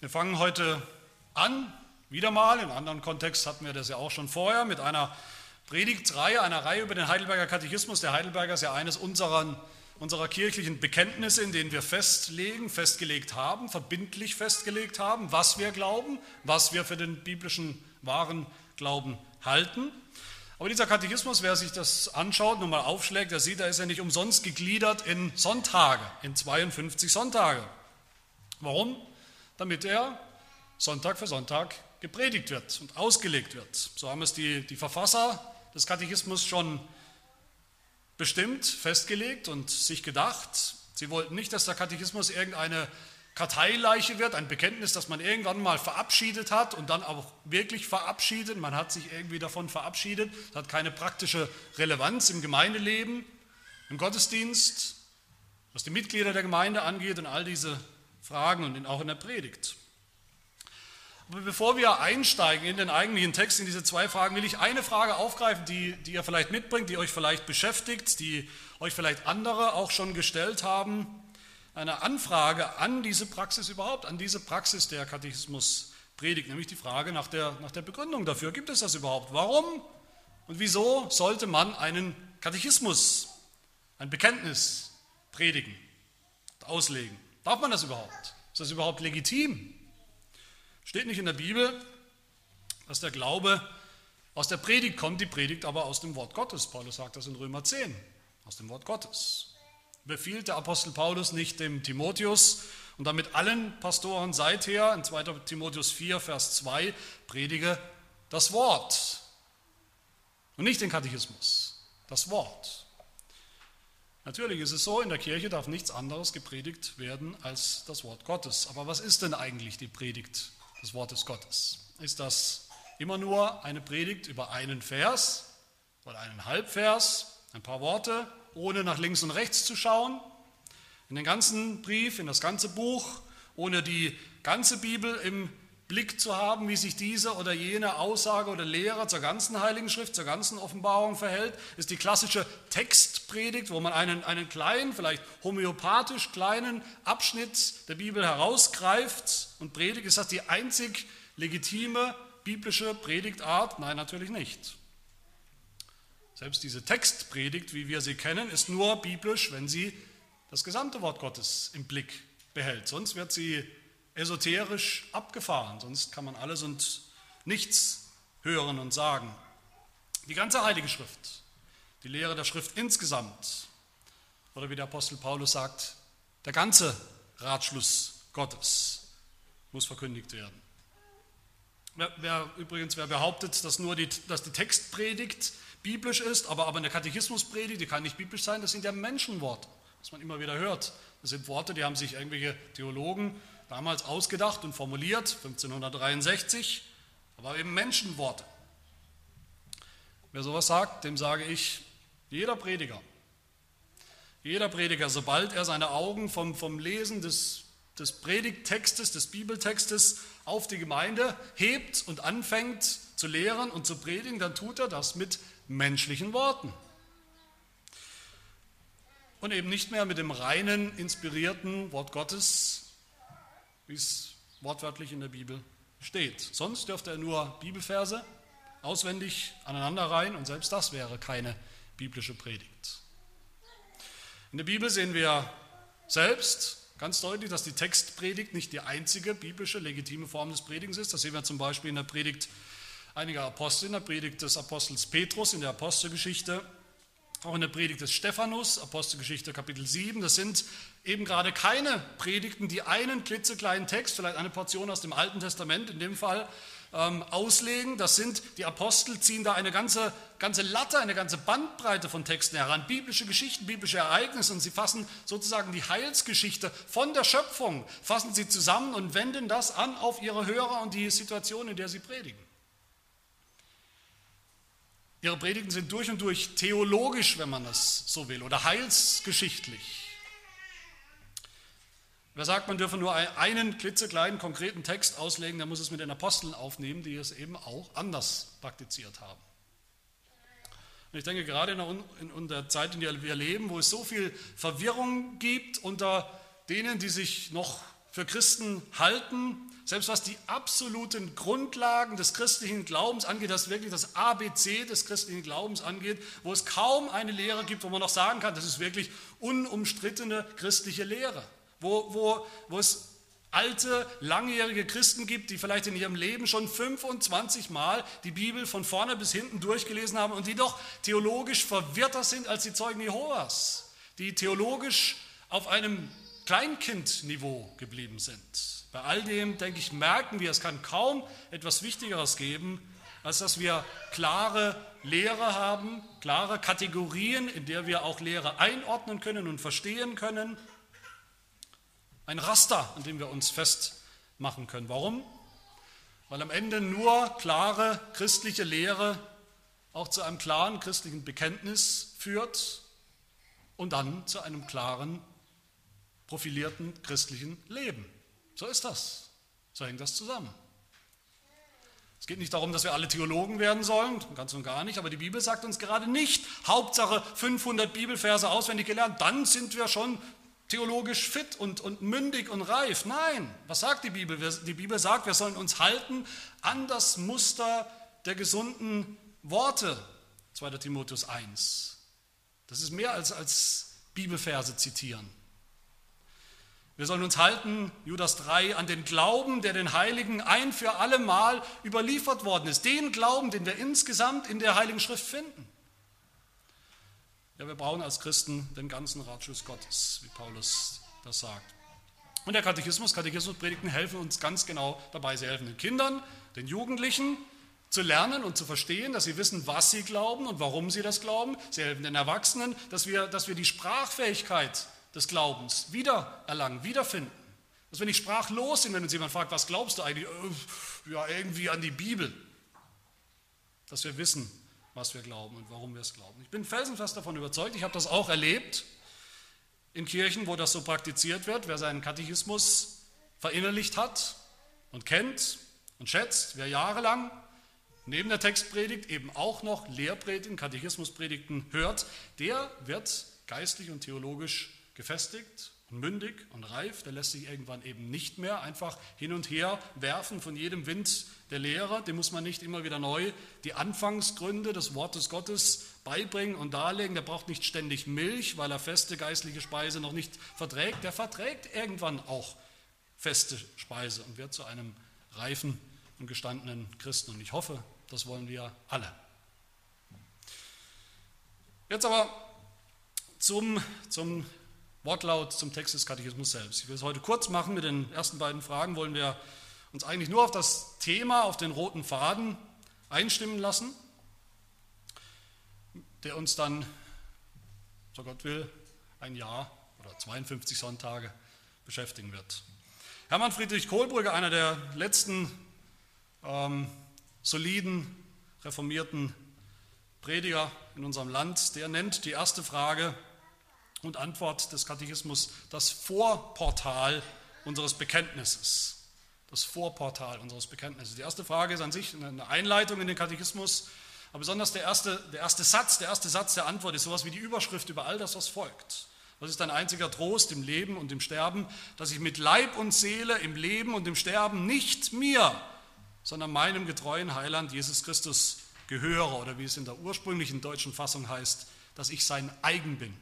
Wir fangen heute an, wieder mal, in einem anderen Kontext hatten wir das ja auch schon vorher, mit einer Predigtreihe, einer Reihe über den Heidelberger Katechismus. Der Heidelberger ist ja eines unserer, unserer kirchlichen Bekenntnisse, in denen wir festlegen, festgelegt haben, verbindlich festgelegt haben, was wir glauben, was wir für den biblischen wahren Glauben halten. Aber dieser Katechismus, wer sich das anschaut, nochmal aufschlägt, der sieht, da ist er nicht umsonst gegliedert in Sonntage, in 52 Sonntage. Warum? Damit er Sonntag für Sonntag gepredigt wird und ausgelegt wird. So haben es die, die Verfasser des Katechismus schon bestimmt, festgelegt und sich gedacht. Sie wollten nicht, dass der Katechismus irgendeine Karteileiche wird, ein Bekenntnis, das man irgendwann mal verabschiedet hat und dann auch wirklich verabschiedet. Man hat sich irgendwie davon verabschiedet. Das hat keine praktische Relevanz im Gemeindeleben, im Gottesdienst, was die Mitglieder der Gemeinde angeht und all diese Fragen und auch in der Predigt. Aber bevor wir einsteigen in den eigentlichen Text, in diese zwei Fragen, will ich eine Frage aufgreifen, die, die ihr vielleicht mitbringt, die euch vielleicht beschäftigt, die euch vielleicht andere auch schon gestellt haben. Eine Anfrage an diese Praxis überhaupt, an diese Praxis der Katechismus predigt, nämlich die Frage nach der, nach der Begründung dafür. Gibt es das überhaupt? Warum und wieso sollte man einen Katechismus, ein Bekenntnis predigen, auslegen? Darf man das überhaupt? Ist das überhaupt legitim? Steht nicht in der Bibel, dass der Glaube aus der Predigt kommt, die Predigt aber aus dem Wort Gottes. Paulus sagt das in Römer 10, aus dem Wort Gottes. Befiehlt der Apostel Paulus nicht dem Timotheus und damit allen Pastoren seither, in 2 Timotheus 4, Vers 2, predige das Wort und nicht den Katechismus, das Wort. Natürlich ist es so, in der Kirche darf nichts anderes gepredigt werden als das Wort Gottes. Aber was ist denn eigentlich die Predigt des Wortes Gottes? Ist das immer nur eine Predigt über einen Vers oder einen Halbvers, ein paar Worte, ohne nach links und rechts zu schauen? In den ganzen Brief, in das ganze Buch, ohne die ganze Bibel im Blick zu haben, wie sich diese oder jene Aussage oder Lehre zur ganzen Heiligen Schrift, zur ganzen Offenbarung verhält, ist die klassische Textpredigt, wo man einen, einen kleinen, vielleicht homöopathisch kleinen Abschnitt der Bibel herausgreift und predigt. Ist das die einzig legitime biblische Predigtart? Nein, natürlich nicht. Selbst diese Textpredigt, wie wir sie kennen, ist nur biblisch, wenn sie das gesamte Wort Gottes im Blick behält. Sonst wird sie esoterisch abgefahren, sonst kann man alles und nichts hören und sagen. Die ganze Heilige Schrift, die Lehre der Schrift insgesamt, oder wie der Apostel Paulus sagt, der ganze Ratschluss Gottes muss verkündigt werden. Wer, wer, übrigens, wer behauptet, dass nur die, dass die Textpredigt biblisch ist, aber, aber eine Katechismuspredigt, die kann nicht biblisch sein, das sind ja Menschenworte, was man immer wieder hört. Das sind Worte, die haben sich irgendwelche Theologen damals ausgedacht und formuliert, 1563, aber eben Menschenworte. Wer sowas sagt, dem sage ich, jeder Prediger, jeder Prediger, sobald er seine Augen vom, vom Lesen des, des Predigttextes, des Bibeltextes auf die Gemeinde hebt und anfängt zu lehren und zu predigen, dann tut er das mit menschlichen Worten. Und eben nicht mehr mit dem reinen, inspirierten Wort Gottes, wie es wortwörtlich in der Bibel steht. Sonst dürfte er nur Bibelverse auswendig aneinanderreihen und selbst das wäre keine biblische Predigt. In der Bibel sehen wir selbst ganz deutlich, dass die Textpredigt nicht die einzige biblische legitime Form des Predigens ist. Das sehen wir zum Beispiel in der Predigt einiger Apostel, in der Predigt des Apostels Petrus in der Apostelgeschichte auch in der Predigt des Stephanus, Apostelgeschichte Kapitel 7, das sind eben gerade keine Predigten, die einen klitzekleinen Text, vielleicht eine Portion aus dem Alten Testament in dem Fall, ähm, auslegen. Das sind, die Apostel ziehen da eine ganze, ganze Latte, eine ganze Bandbreite von Texten heran, biblische Geschichten, biblische Ereignisse und sie fassen sozusagen die Heilsgeschichte von der Schöpfung, fassen sie zusammen und wenden das an auf ihre Hörer und die Situation, in der sie predigen. Ihre Predigten sind durch und durch theologisch, wenn man das so will, oder heilsgeschichtlich. Wer sagt, man dürfe nur einen klitzekleinen konkreten Text auslegen, der muss es mit den Aposteln aufnehmen, die es eben auch anders praktiziert haben. Und ich denke, gerade in der Zeit, in der wir leben, wo es so viel Verwirrung gibt unter denen, die sich noch für Christen halten, selbst was die absoluten Grundlagen des christlichen Glaubens angeht, das wirklich das ABC des christlichen Glaubens angeht, wo es kaum eine Lehre gibt, wo man noch sagen kann, das ist wirklich unumstrittene christliche Lehre, wo, wo, wo es alte, langjährige Christen gibt, die vielleicht in ihrem Leben schon 25 Mal die Bibel von vorne bis hinten durchgelesen haben und die doch theologisch verwirrter sind als die Zeugen Jehovas, die theologisch auf einem Kleinkindniveau geblieben sind. Bei all dem, denke ich, merken wir, es kann kaum etwas Wichtigeres geben, als dass wir klare Lehre haben, klare Kategorien, in der wir auch Lehre einordnen können und verstehen können. Ein Raster, an dem wir uns festmachen können. Warum? Weil am Ende nur klare christliche Lehre auch zu einem klaren christlichen Bekenntnis führt und dann zu einem klaren profilierten christlichen Leben. So ist das. So hängt das zusammen. Es geht nicht darum, dass wir alle Theologen werden sollen, ganz und gar nicht, aber die Bibel sagt uns gerade nicht, Hauptsache 500 Bibelverse auswendig gelernt, dann sind wir schon theologisch fit und, und mündig und reif. Nein, was sagt die Bibel? Die Bibel sagt, wir sollen uns halten an das Muster der gesunden Worte, 2. Timotheus 1. Das ist mehr als, als Bibelverse zitieren. Wir sollen uns halten, Judas 3, an den Glauben, der den Heiligen ein für alle Mal überliefert worden ist. Den Glauben, den wir insgesamt in der Heiligen Schrift finden. Ja, wir brauchen als Christen den ganzen Ratschluss Gottes, wie Paulus das sagt. Und der Katechismus, Katechismuspredigten helfen uns ganz genau dabei. Sie helfen den Kindern, den Jugendlichen zu lernen und zu verstehen, dass sie wissen, was sie glauben und warum sie das glauben. Sie helfen den Erwachsenen, dass wir, dass wir die Sprachfähigkeit des Glaubens wiedererlangen, wiederfinden. Dass wir nicht sprachlos sind, wenn uns jemand fragt, was glaubst du eigentlich? Äh, ja, irgendwie an die Bibel. Dass wir wissen, was wir glauben und warum wir es glauben. Ich bin felsenfest davon überzeugt, ich habe das auch erlebt in Kirchen, wo das so praktiziert wird. Wer seinen Katechismus verinnerlicht hat und kennt und schätzt, wer jahrelang neben der Textpredigt eben auch noch Lehrpredigten, Katechismuspredigten hört, der wird geistlich und theologisch gefestigt und mündig und reif, der lässt sich irgendwann eben nicht mehr einfach hin und her werfen von jedem Wind der Lehre. Dem muss man nicht immer wieder neu die Anfangsgründe des Wortes Gottes beibringen und darlegen. Der braucht nicht ständig Milch, weil er feste geistliche Speise noch nicht verträgt. Der verträgt irgendwann auch feste Speise und wird zu einem reifen und gestandenen Christen. Und ich hoffe, das wollen wir alle. Jetzt aber zum, zum Wortlaut zum Text des Katechismus selbst. Ich will es heute kurz machen. Mit den ersten beiden Fragen wollen wir uns eigentlich nur auf das Thema, auf den roten Faden einstimmen lassen, der uns dann, so Gott will, ein Jahr oder 52 Sonntage beschäftigen wird. Hermann Friedrich Kohlbrügge, einer der letzten ähm, soliden, reformierten Prediger in unserem Land, der nennt die erste Frage, und Antwort des Katechismus das Vorportal unseres Bekenntnisses. Das Vorportal unseres Bekenntnisses. Die erste Frage ist an sich eine Einleitung in den Katechismus, aber besonders der erste, der erste Satz, der erste Satz der Antwort ist sowas wie die Überschrift über all das, was folgt. Was ist ein einziger Trost im Leben und im Sterben, dass ich mit Leib und Seele im Leben und im Sterben nicht mir, sondern meinem getreuen Heiland Jesus Christus gehöre oder wie es in der ursprünglichen deutschen Fassung heißt, dass ich sein eigen bin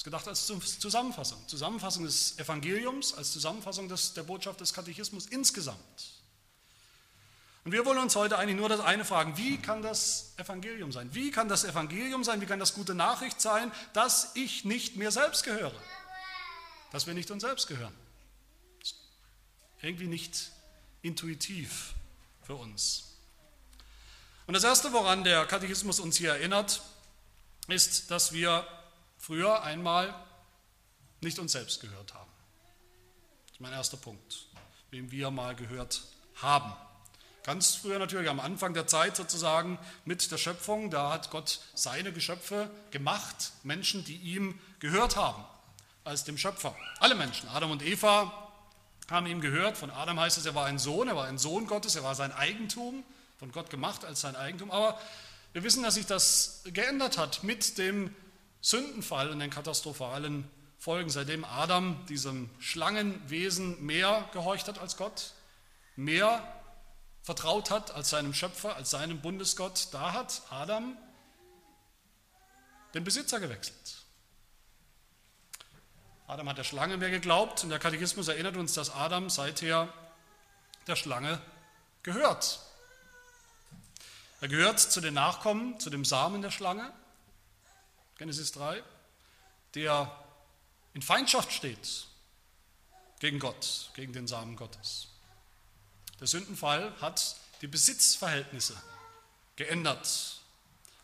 ist gedacht als Zusammenfassung. Zusammenfassung des Evangeliums, als Zusammenfassung des, der Botschaft des Katechismus insgesamt. Und wir wollen uns heute eigentlich nur das eine fragen, wie kann das Evangelium sein? Wie kann das Evangelium sein, wie kann das gute Nachricht sein, dass ich nicht mir selbst gehöre? Dass wir nicht uns selbst gehören. Irgendwie nicht intuitiv für uns. Und das Erste, woran der Katechismus uns hier erinnert, ist, dass wir früher einmal nicht uns selbst gehört haben. Das ist mein erster Punkt, wem wir mal gehört haben. Ganz früher natürlich, am Anfang der Zeit sozusagen mit der Schöpfung, da hat Gott seine Geschöpfe gemacht, Menschen, die ihm gehört haben, als dem Schöpfer. Alle Menschen, Adam und Eva, haben ihm gehört. Von Adam heißt es, er war ein Sohn, er war ein Sohn Gottes, er war sein Eigentum, von Gott gemacht als sein Eigentum. Aber wir wissen, dass sich das geändert hat mit dem Sündenfall und den katastrophalen Folgen, seitdem Adam diesem Schlangenwesen mehr gehorcht hat als Gott, mehr vertraut hat als seinem Schöpfer, als seinem Bundesgott, da hat Adam den Besitzer gewechselt. Adam hat der Schlange mehr geglaubt und der Katechismus erinnert uns, dass Adam seither der Schlange gehört. Er gehört zu den Nachkommen, zu dem Samen der Schlange, Genesis 3, der in Feindschaft steht gegen Gott, gegen den Samen Gottes. Der Sündenfall hat die Besitzverhältnisse geändert.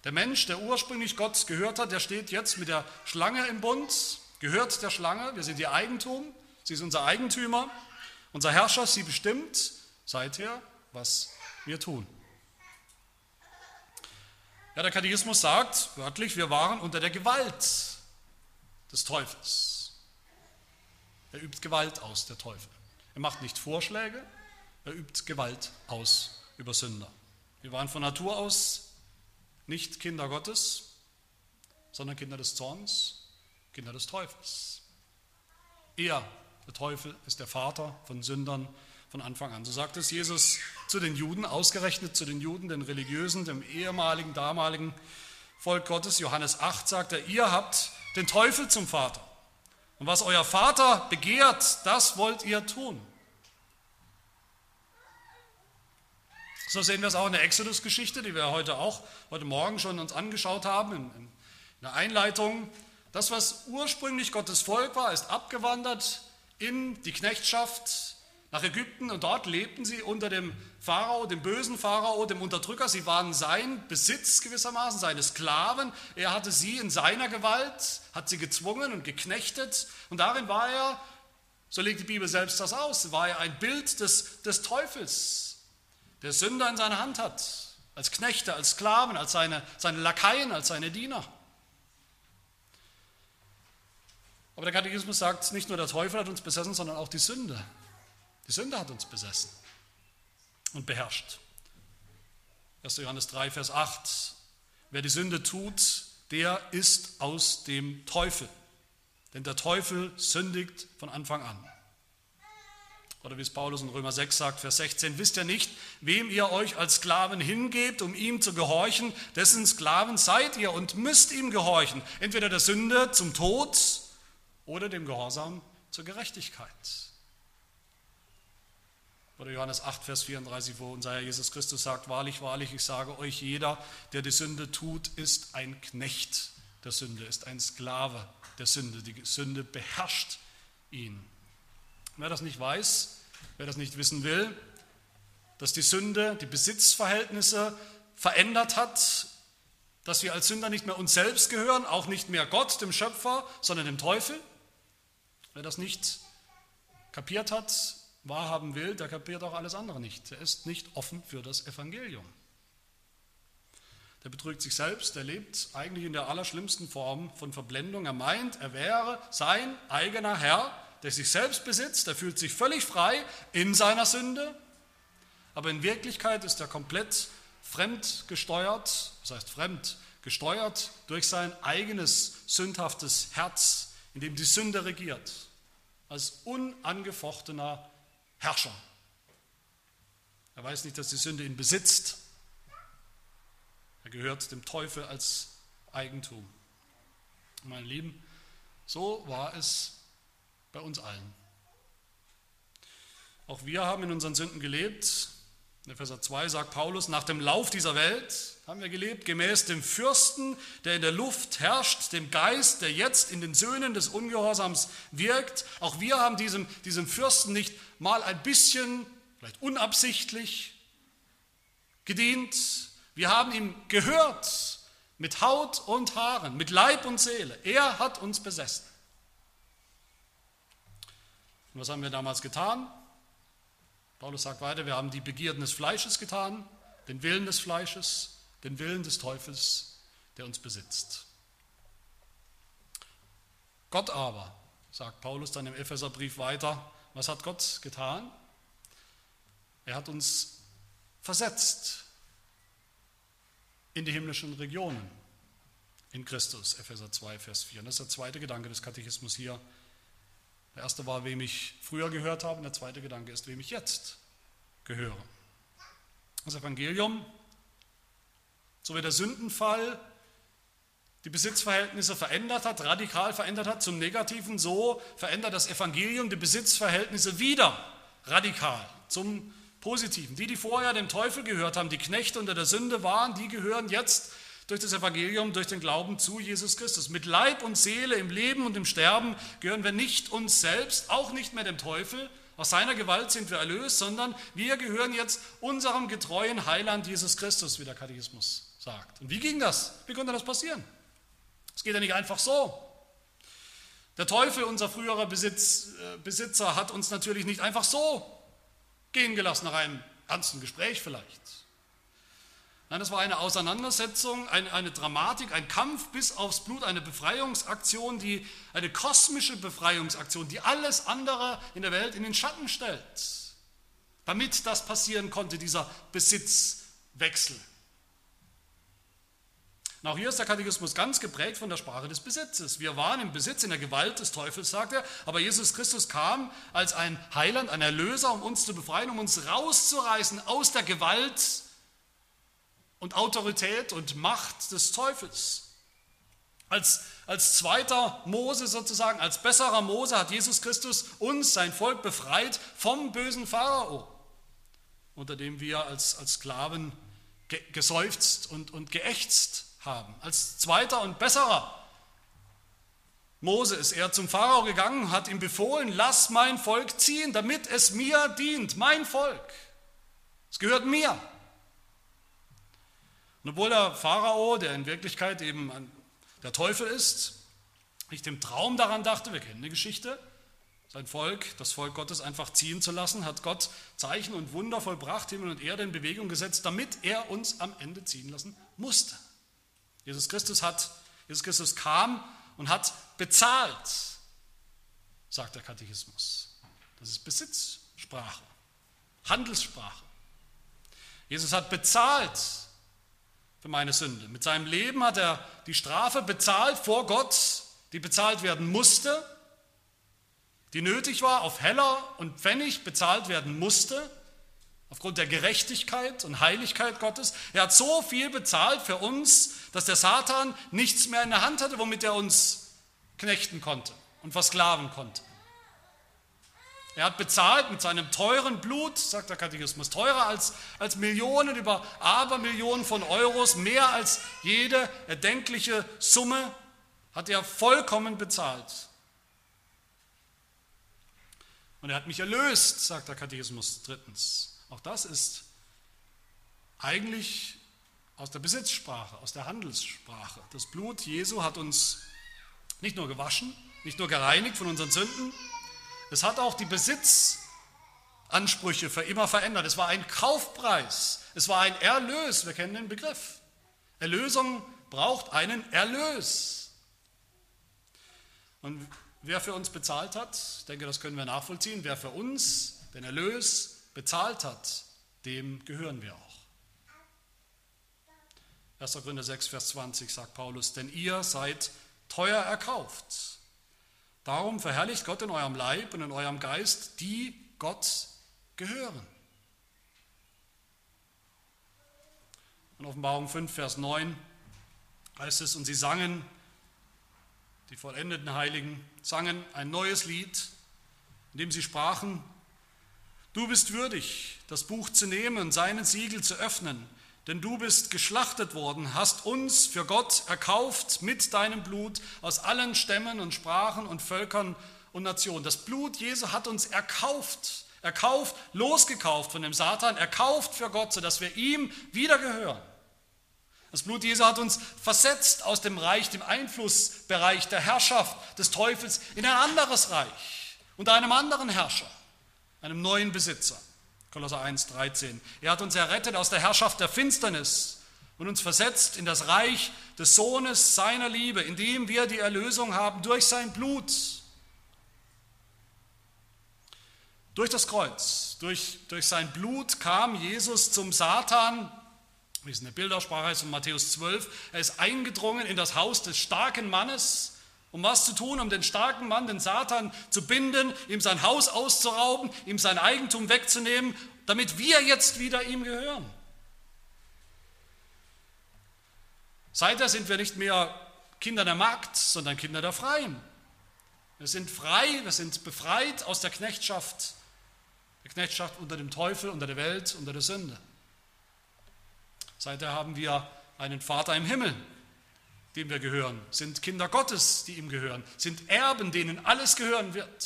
Der Mensch, der ursprünglich Gott gehört hat, der steht jetzt mit der Schlange im Bund, gehört der Schlange, wir sind ihr Eigentum, sie ist unser Eigentümer, unser Herrscher, sie bestimmt seither, was wir tun. Ja, der Katechismus sagt wörtlich, wir waren unter der Gewalt des Teufels. Er übt Gewalt aus, der Teufel. Er macht nicht Vorschläge, er übt Gewalt aus über Sünder. Wir waren von Natur aus nicht Kinder Gottes, sondern Kinder des Zorns, Kinder des Teufels. Er, der Teufel, ist der Vater von Sündern von Anfang an. So sagt es Jesus zu den Juden, ausgerechnet zu den Juden, den Religiösen, dem ehemaligen, damaligen Volk Gottes. Johannes 8 sagt er, ihr habt den Teufel zum Vater. Und was euer Vater begehrt, das wollt ihr tun. So sehen wir es auch in der Exodus-Geschichte, die wir heute auch, heute Morgen schon uns angeschaut haben, in, in der Einleitung. Das, was ursprünglich Gottes Volk war, ist abgewandert in die Knechtschaft, nach Ägypten und dort lebten sie unter dem Pharao, dem bösen Pharao, dem Unterdrücker. Sie waren sein Besitz gewissermaßen, seine Sklaven. Er hatte sie in seiner Gewalt, hat sie gezwungen und geknechtet. Und darin war er, so legt die Bibel selbst das aus, war er ein Bild des, des Teufels, der Sünder in seiner Hand hat, als Knechte, als Sklaven, als seine, seine Lakaien, als seine Diener. Aber der Katechismus sagt, nicht nur der Teufel hat uns besessen, sondern auch die Sünde. Die Sünde hat uns besessen und beherrscht. 1. Johannes 3, Vers 8. Wer die Sünde tut, der ist aus dem Teufel. Denn der Teufel sündigt von Anfang an. Oder wie es Paulus in Römer 6 sagt, Vers 16, wisst ihr nicht, wem ihr euch als Sklaven hingebt, um ihm zu gehorchen, dessen Sklaven seid ihr und müsst ihm gehorchen, entweder der Sünde zum Tod oder dem Gehorsam zur Gerechtigkeit. Oder Johannes 8, Vers 34, wo unser Herr Jesus Christus sagt, wahrlich, wahrlich, ich sage euch, jeder, der die Sünde tut, ist ein Knecht der Sünde, ist ein Sklave der Sünde. Die Sünde beherrscht ihn. Wer das nicht weiß, wer das nicht wissen will, dass die Sünde die Besitzverhältnisse verändert hat, dass wir als Sünder nicht mehr uns selbst gehören, auch nicht mehr Gott, dem Schöpfer, sondern dem Teufel. Wer das nicht kapiert hat, wahrhaben will, der kapiert auch alles andere nicht. Er ist nicht offen für das Evangelium. Der betrügt sich selbst, der lebt eigentlich in der allerschlimmsten Form von Verblendung. Er meint, er wäre sein eigener Herr, der sich selbst besitzt, er fühlt sich völlig frei in seiner Sünde, aber in Wirklichkeit ist er komplett fremd gesteuert, das heißt fremd gesteuert durch sein eigenes sündhaftes Herz, in dem die Sünde regiert, als unangefochtener Herrscher. Er weiß nicht, dass die Sünde ihn besitzt. Er gehört dem Teufel als Eigentum. Meine Lieben, so war es bei uns allen. Auch wir haben in unseren Sünden gelebt. In Epheser 2 sagt Paulus, nach dem Lauf dieser Welt haben wir gelebt, gemäß dem Fürsten, der in der Luft herrscht, dem Geist, der jetzt in den Söhnen des Ungehorsams wirkt. Auch wir haben diesem, diesem Fürsten nicht mal ein bisschen, vielleicht unabsichtlich, gedient. Wir haben ihm gehört mit Haut und Haaren, mit Leib und Seele. Er hat uns besessen. Und was haben wir damals getan? Paulus sagt weiter, wir haben die Begierden des Fleisches getan, den Willen des Fleisches, den Willen des Teufels, der uns besitzt. Gott aber, sagt Paulus dann im Epheserbrief weiter, was hat Gott getan? Er hat uns versetzt in die himmlischen Regionen. in Christus, Epheser 2, Vers 4. Und das ist der zweite Gedanke des Katechismus hier. Der erste war, wem ich früher gehört habe, und der zweite Gedanke ist, wem ich jetzt gehöre. Das Evangelium, so wie der Sündenfall die Besitzverhältnisse verändert hat, radikal verändert hat zum Negativen, so verändert das Evangelium die Besitzverhältnisse wieder radikal zum Positiven. Die, die vorher dem Teufel gehört haben, die Knechte unter der Sünde waren, die gehören jetzt durch das Evangelium, durch den Glauben zu Jesus Christus. Mit Leib und Seele im Leben und im Sterben gehören wir nicht uns selbst, auch nicht mehr dem Teufel. Aus seiner Gewalt sind wir erlöst, sondern wir gehören jetzt unserem getreuen Heiland Jesus Christus, wie der Katechismus sagt. Und wie ging das? Wie konnte das passieren? Es geht ja nicht einfach so. Der Teufel, unser früherer Besitz, äh, Besitzer, hat uns natürlich nicht einfach so gehen gelassen, nach einem ernsten Gespräch vielleicht. Nein, das war eine Auseinandersetzung, eine, eine, Dramatik, ein Kampf bis aufs Blut, eine Befreiungsaktion, die, eine kosmische Befreiungsaktion, die alles andere in der Welt in den Schatten stellt, damit das passieren konnte, dieser Besitzwechsel. Und auch hier ist der Katechismus ganz geprägt von der Sprache des Besitzes. Wir waren im Besitz, in der Gewalt des Teufels, sagt er, aber Jesus Christus kam als ein Heiland, ein Erlöser, um uns zu befreien, um uns rauszureißen aus der Gewalt und Autorität und Macht des Teufels. Als, als zweiter Mose sozusagen, als besserer Mose hat Jesus Christus uns, sein Volk, befreit vom bösen Pharao, unter dem wir als, als Sklaven geseufzt und, und geächtzt haben. Als zweiter und besserer Mose ist er zum Pharao gegangen, hat ihm befohlen, lass mein Volk ziehen, damit es mir dient, mein Volk. Es gehört mir. Und obwohl der Pharao, der in Wirklichkeit eben der Teufel ist, nicht im Traum daran dachte, wir kennen die Geschichte, sein Volk, das Volk Gottes einfach ziehen zu lassen, hat Gott Zeichen und Wunder vollbracht, Himmel und Erde in Bewegung gesetzt, damit er uns am Ende ziehen lassen musste. Jesus Christus hat, Jesus Christus kam und hat bezahlt, sagt der Katechismus. Das ist Besitzsprache, Handelssprache. Jesus hat bezahlt für meine Sünde. Mit seinem Leben hat er die Strafe bezahlt vor Gott, die bezahlt werden musste, die nötig war, auf Heller und Pfennig bezahlt werden musste aufgrund der Gerechtigkeit und Heiligkeit Gottes. Er hat so viel bezahlt für uns, dass der Satan nichts mehr in der Hand hatte, womit er uns knechten konnte und versklaven konnte. Er hat bezahlt mit seinem teuren Blut, sagt der Katechismus, teurer als, als Millionen über Abermillionen von Euros, mehr als jede erdenkliche Summe, hat er vollkommen bezahlt. Und er hat mich erlöst, sagt der Katechismus drittens. Auch das ist eigentlich aus der Besitzsprache, aus der Handelssprache. Das Blut Jesu hat uns nicht nur gewaschen, nicht nur gereinigt von unseren Sünden, es hat auch die Besitzansprüche für immer verändert. Es war ein Kaufpreis, es war ein Erlös, wir kennen den Begriff. Erlösung braucht einen Erlös. Und wer für uns bezahlt hat, ich denke, das können wir nachvollziehen, wer für uns den Erlös bezahlt hat, dem gehören wir auch. 1. Korinther 6, Vers 20 sagt Paulus, denn ihr seid teuer erkauft. Darum verherrlicht Gott in eurem Leib und in eurem Geist, die Gott gehören. In Offenbarung 5, Vers 9 heißt es, und sie sangen, die vollendeten Heiligen, sangen ein neues Lied, in dem sie sprachen, Du bist würdig, das Buch zu nehmen und seinen Siegel zu öffnen, denn du bist geschlachtet worden, hast uns für Gott erkauft mit deinem Blut aus allen Stämmen und Sprachen und Völkern und Nationen. Das Blut Jesu hat uns erkauft, erkauft, losgekauft von dem Satan, erkauft für Gott, sodass wir ihm wieder gehören. Das Blut Jesu hat uns versetzt aus dem Reich, dem Einflussbereich der Herrschaft des Teufels in ein anderes Reich, unter einem anderen Herrscher einem neuen Besitzer. Kolosser 1, 13. Er hat uns errettet aus der Herrschaft der Finsternis und uns versetzt in das Reich des Sohnes seiner Liebe, in dem wir die Erlösung haben durch sein Blut. Durch das Kreuz, durch, durch sein Blut kam Jesus zum Satan, wie es in der Bildersprache heißt von Matthäus 12, er ist eingedrungen in das Haus des starken Mannes, um was zu tun, um den starken Mann, den Satan zu binden, ihm sein Haus auszurauben, ihm sein Eigentum wegzunehmen, damit wir jetzt wieder ihm gehören. Seither sind wir nicht mehr Kinder der Magd, sondern Kinder der Freien. Wir sind frei, wir sind befreit aus der Knechtschaft, der Knechtschaft unter dem Teufel, unter der Welt, unter der Sünde. Seither haben wir einen Vater im Himmel, dem wir gehören, sind Kinder Gottes, die ihm gehören, sind Erben, denen alles gehören wird,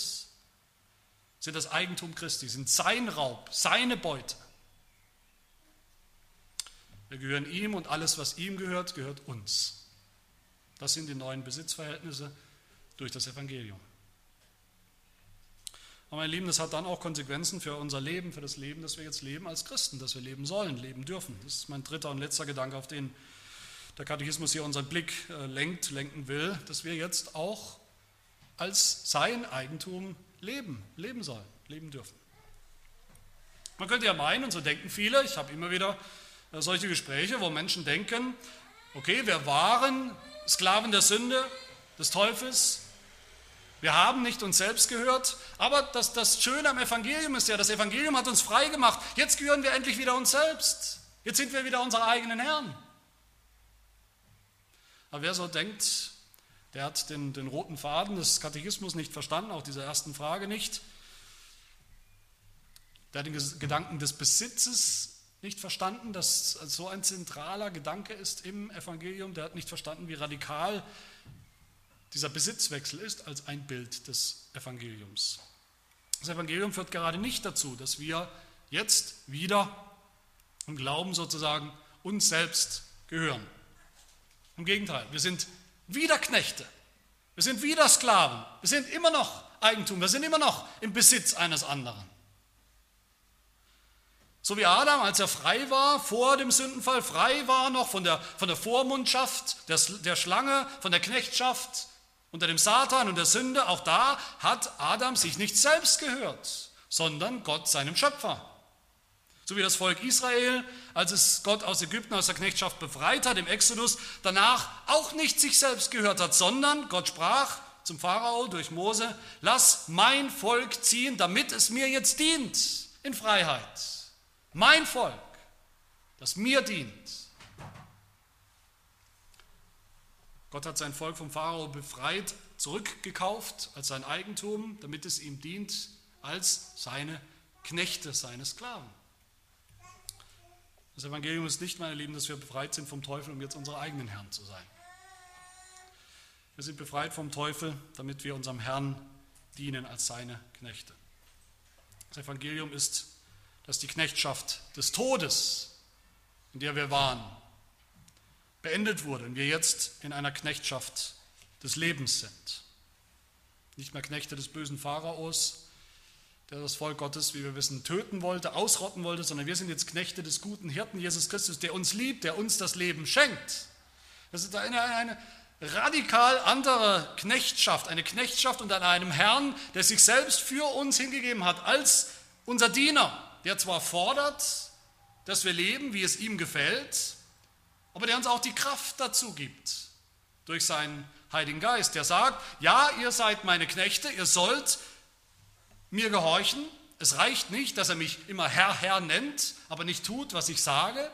sind das Eigentum Christi, sind sein Raub, seine Beute. Wir gehören ihm und alles, was ihm gehört, gehört uns. Das sind die neuen Besitzverhältnisse durch das Evangelium. Aber meine Lieben, das hat dann auch Konsequenzen für unser Leben, für das Leben, das wir jetzt leben als Christen, das wir leben sollen, leben dürfen. Das ist mein dritter und letzter Gedanke, auf den der Katechismus hier unseren Blick äh, lenkt, lenken will, dass wir jetzt auch als sein Eigentum leben, leben sollen, leben dürfen. Man könnte ja meinen, und so denken viele, ich habe immer wieder äh, solche Gespräche, wo Menschen denken, okay, wir waren Sklaven der Sünde, des Teufels, wir haben nicht uns selbst gehört, aber das, das Schöne am Evangelium ist ja, das Evangelium hat uns frei gemacht. Jetzt gehören wir endlich wieder uns selbst. Jetzt sind wir wieder unsere eigenen Herren. Aber wer so denkt, der hat den, den roten Faden des Katechismus nicht verstanden, auch dieser ersten Frage nicht. Der hat den Gedanken des Besitzes nicht verstanden, dass so ein zentraler Gedanke ist im Evangelium. Der hat nicht verstanden, wie radikal dieser Besitzwechsel ist als ein Bild des Evangeliums. Das Evangelium führt gerade nicht dazu, dass wir jetzt wieder im Glauben sozusagen uns selbst gehören. Im Gegenteil, wir sind wieder Knechte, wir sind wieder Sklaven, wir sind immer noch Eigentum, wir sind immer noch im Besitz eines anderen. So wie Adam, als er frei war, vor dem Sündenfall, frei war noch von der, von der Vormundschaft der, der Schlange, von der Knechtschaft, unter dem Satan und der Sünde, auch da hat Adam sich nicht selbst gehört, sondern Gott seinem Schöpfer. So wie das Volk Israel, als es Gott aus Ägypten, aus der Knechtschaft befreit hat, im Exodus, danach auch nicht sich selbst gehört hat, sondern Gott sprach zum Pharao durch Mose, lass mein Volk ziehen, damit es mir jetzt dient in Freiheit. Mein Volk, das mir dient. Gott hat sein Volk vom Pharao befreit, zurückgekauft als sein Eigentum, damit es ihm dient als seine Knechte, seine Sklaven. Das Evangelium ist nicht, meine Lieben, dass wir befreit sind vom Teufel, um jetzt unsere eigenen Herren zu sein. Wir sind befreit vom Teufel, damit wir unserem Herrn dienen als seine Knechte. Das Evangelium ist, dass die Knechtschaft des Todes, in der wir waren, beendet wurde und wir jetzt in einer Knechtschaft des Lebens sind. Nicht mehr Knechte des bösen Pharaos, der das Volk Gottes, wie wir wissen, töten wollte, ausrotten wollte, sondern wir sind jetzt Knechte des guten Hirten Jesus Christus, der uns liebt, der uns das Leben schenkt. Das ist eine, eine radikal andere Knechtschaft, eine Knechtschaft unter einem Herrn, der sich selbst für uns hingegeben hat, als unser Diener, der zwar fordert, dass wir leben, wie es ihm gefällt, aber der uns auch die Kraft dazu gibt durch seinen Heiligen Geist, der sagt, ja, ihr seid meine Knechte, ihr sollt mir gehorchen. Es reicht nicht, dass er mich immer Herr, Herr nennt, aber nicht tut, was ich sage.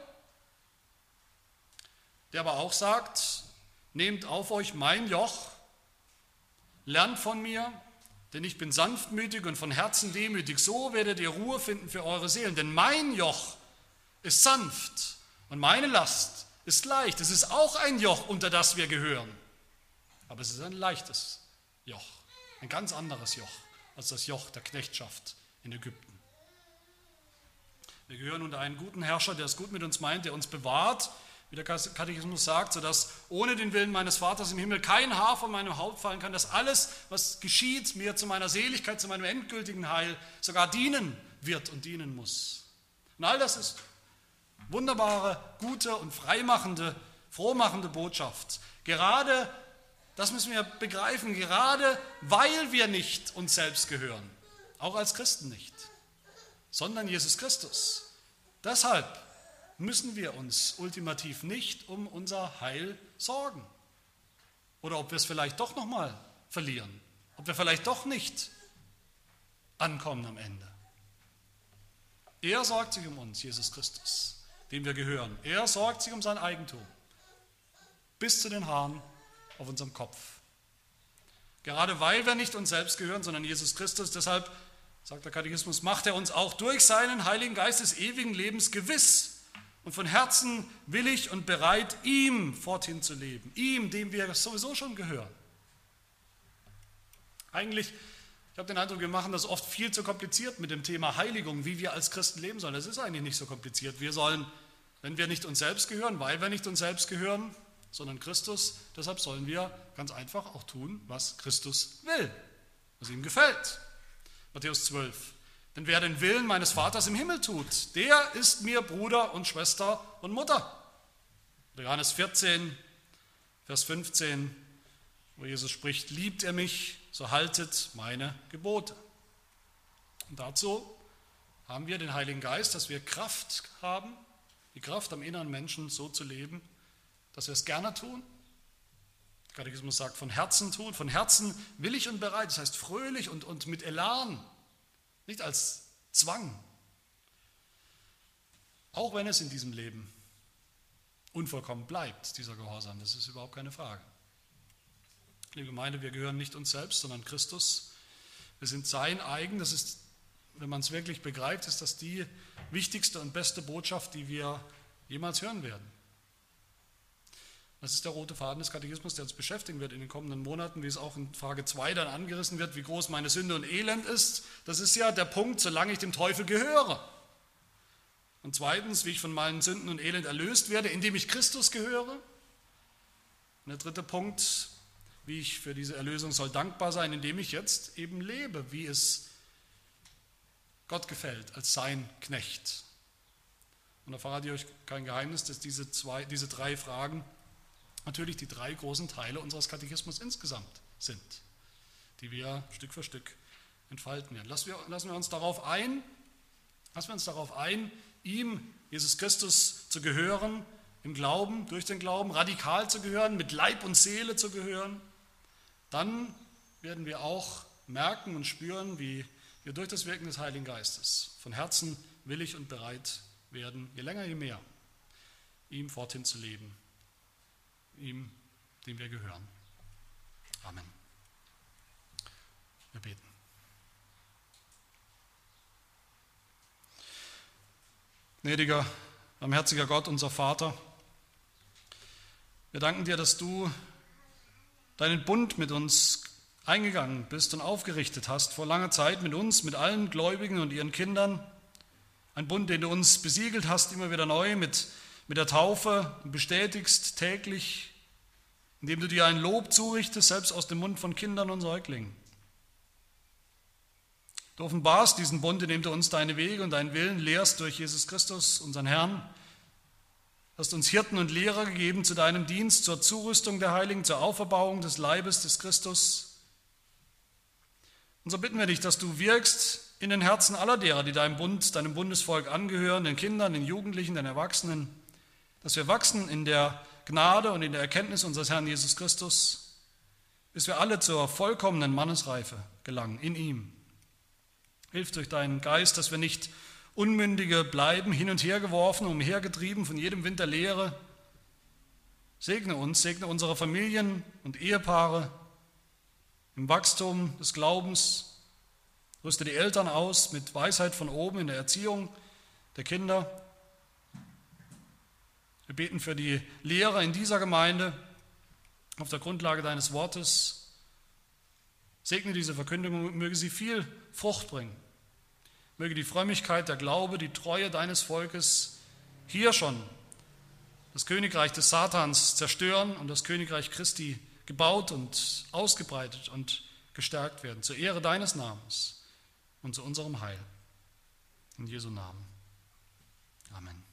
Der aber auch sagt, nehmt auf euch mein Joch, lernt von mir, denn ich bin sanftmütig und von Herzen demütig. So werdet ihr Ruhe finden für eure Seelen. Denn mein Joch ist sanft und meine Last ist leicht. Es ist auch ein Joch, unter das wir gehören. Aber es ist ein leichtes Joch, ein ganz anderes Joch als das Joch der Knechtschaft in Ägypten. Wir gehören unter einen guten Herrscher, der es gut mit uns meint, der uns bewahrt, wie der Katechismus sagt, sodass ohne den Willen meines Vaters im Himmel kein Haar von meinem Haupt fallen kann, dass alles, was geschieht, mir zu meiner Seligkeit, zu meinem endgültigen Heil sogar dienen wird und dienen muss. Und all das ist Wunderbare, gute und freimachende, frohmachende Botschaft. Gerade, das müssen wir begreifen, gerade weil wir nicht uns selbst gehören, auch als Christen nicht, sondern Jesus Christus. Deshalb müssen wir uns ultimativ nicht um unser Heil sorgen. Oder ob wir es vielleicht doch nochmal verlieren. Ob wir vielleicht doch nicht ankommen am Ende. Er sorgt sich um uns, Jesus Christus, dem wir gehören. Er sorgt sich um sein Eigentum. Bis zu den Haaren auf unserem Kopf. Gerade weil wir nicht uns selbst gehören, sondern Jesus Christus, deshalb, sagt der Katechismus, macht er uns auch durch seinen Heiligen Geist des ewigen Lebens gewiss und von Herzen willig und bereit, ihm forthin zu leben. Ihm, dem wir sowieso schon gehören. Eigentlich, ich habe den Eindruck, wir machen das oft viel zu kompliziert mit dem Thema Heiligung, wie wir als Christen leben sollen. Das ist eigentlich nicht so kompliziert. Wir sollen, wenn wir nicht uns selbst gehören, weil wir nicht uns selbst gehören, sondern Christus, deshalb sollen wir ganz einfach auch tun, was Christus will, was ihm gefällt. Matthäus 12. Denn wer den Willen meines Vaters im Himmel tut, der ist mir Bruder und Schwester und Mutter. Johannes 14, Vers 15, wo Jesus spricht, liebt er mich, so haltet meine Gebote. Und dazu haben wir den Heiligen Geist, dass wir Kraft haben, die Kraft am inneren Menschen so zu leben, dass wir es gerne tun. Der Katechismus sagt, von Herzen tun, von Herzen willig und bereit, das heißt fröhlich und, und mit Elan nicht als Zwang. Auch wenn es in diesem Leben unvollkommen bleibt, dieser Gehorsam, das ist überhaupt keine Frage. Liebe Gemeinde, wir gehören nicht uns selbst, sondern Christus. Wir sind sein eigen. Das ist, wenn man es wirklich begreift, ist das die wichtigste und beste Botschaft, die wir jemals hören werden. Das ist der rote Faden des Katechismus, der uns beschäftigen wird in den kommenden Monaten, wie es auch in Frage 2 dann angerissen wird, wie groß meine Sünde und Elend ist. Das ist ja der Punkt, solange ich dem Teufel gehöre. Und zweitens, wie ich von meinen Sünden und Elend erlöst werde, indem ich Christus gehöre. Und der dritte Punkt, wie ich für diese Erlösung soll dankbar sein, indem ich jetzt eben lebe, wie es Gott gefällt, als sein Knecht. Und da verrate ich euch kein Geheimnis, dass diese, zwei, diese drei Fragen natürlich die drei großen Teile unseres Katechismus insgesamt sind, die wir Stück für Stück entfalten werden. Lassen wir, lassen wir uns darauf ein, lassen wir uns darauf ein, ihm, Jesus Christus, zu gehören, im Glauben, durch den Glauben, radikal zu gehören, mit Leib und Seele zu gehören, dann werden wir auch merken und spüren, wie wir durch das Wirken des Heiligen Geistes von Herzen willig und bereit werden, je länger, je mehr, ihm forthin zu leben ihm, dem wir gehören. Amen. Wir beten. Gnädiger, barmherziger Gott, unser Vater, wir danken dir, dass du deinen Bund mit uns eingegangen bist und aufgerichtet hast, vor langer Zeit mit uns, mit allen Gläubigen und ihren Kindern. Ein Bund, den du uns besiegelt hast, immer wieder neu mit mit der Taufe bestätigst täglich, indem du dir ein Lob zurichtest, selbst aus dem Mund von Kindern und Säuglingen. Du offenbarst diesen Bund, indem du uns deine Wege und deinen Willen lehrst durch Jesus Christus, unseren Herrn. Du hast uns Hirten und Lehrer gegeben zu deinem Dienst, zur Zurüstung der Heiligen, zur Auferbauung des Leibes des Christus. Und so bitten wir dich, dass du wirkst in den Herzen aller derer, die deinem Bund, deinem Bundesvolk angehören, den Kindern, den Jugendlichen, den Erwachsenen, dass wir wachsen in der Gnade und in der Erkenntnis unseres Herrn Jesus Christus, bis wir alle zur vollkommenen Mannesreife gelangen in ihm. Hilf durch deinen Geist, dass wir nicht Unmündige bleiben, hin und her geworfen, umhergetrieben von jedem Wind der Lehre. Segne uns, segne unsere Familien und Ehepaare im Wachstum des Glaubens. Rüste die Eltern aus mit Weisheit von oben in der Erziehung der Kinder wir beten für die Lehrer in dieser Gemeinde auf der Grundlage deines Wortes. Segne diese Verkündigung, möge sie viel Frucht bringen. Möge die Frömmigkeit, der Glaube, die Treue deines Volkes hier schon das Königreich des Satans zerstören und das Königreich Christi gebaut und ausgebreitet und gestärkt werden, zur Ehre deines Namens und zu unserem Heil. In Jesu Namen. Amen.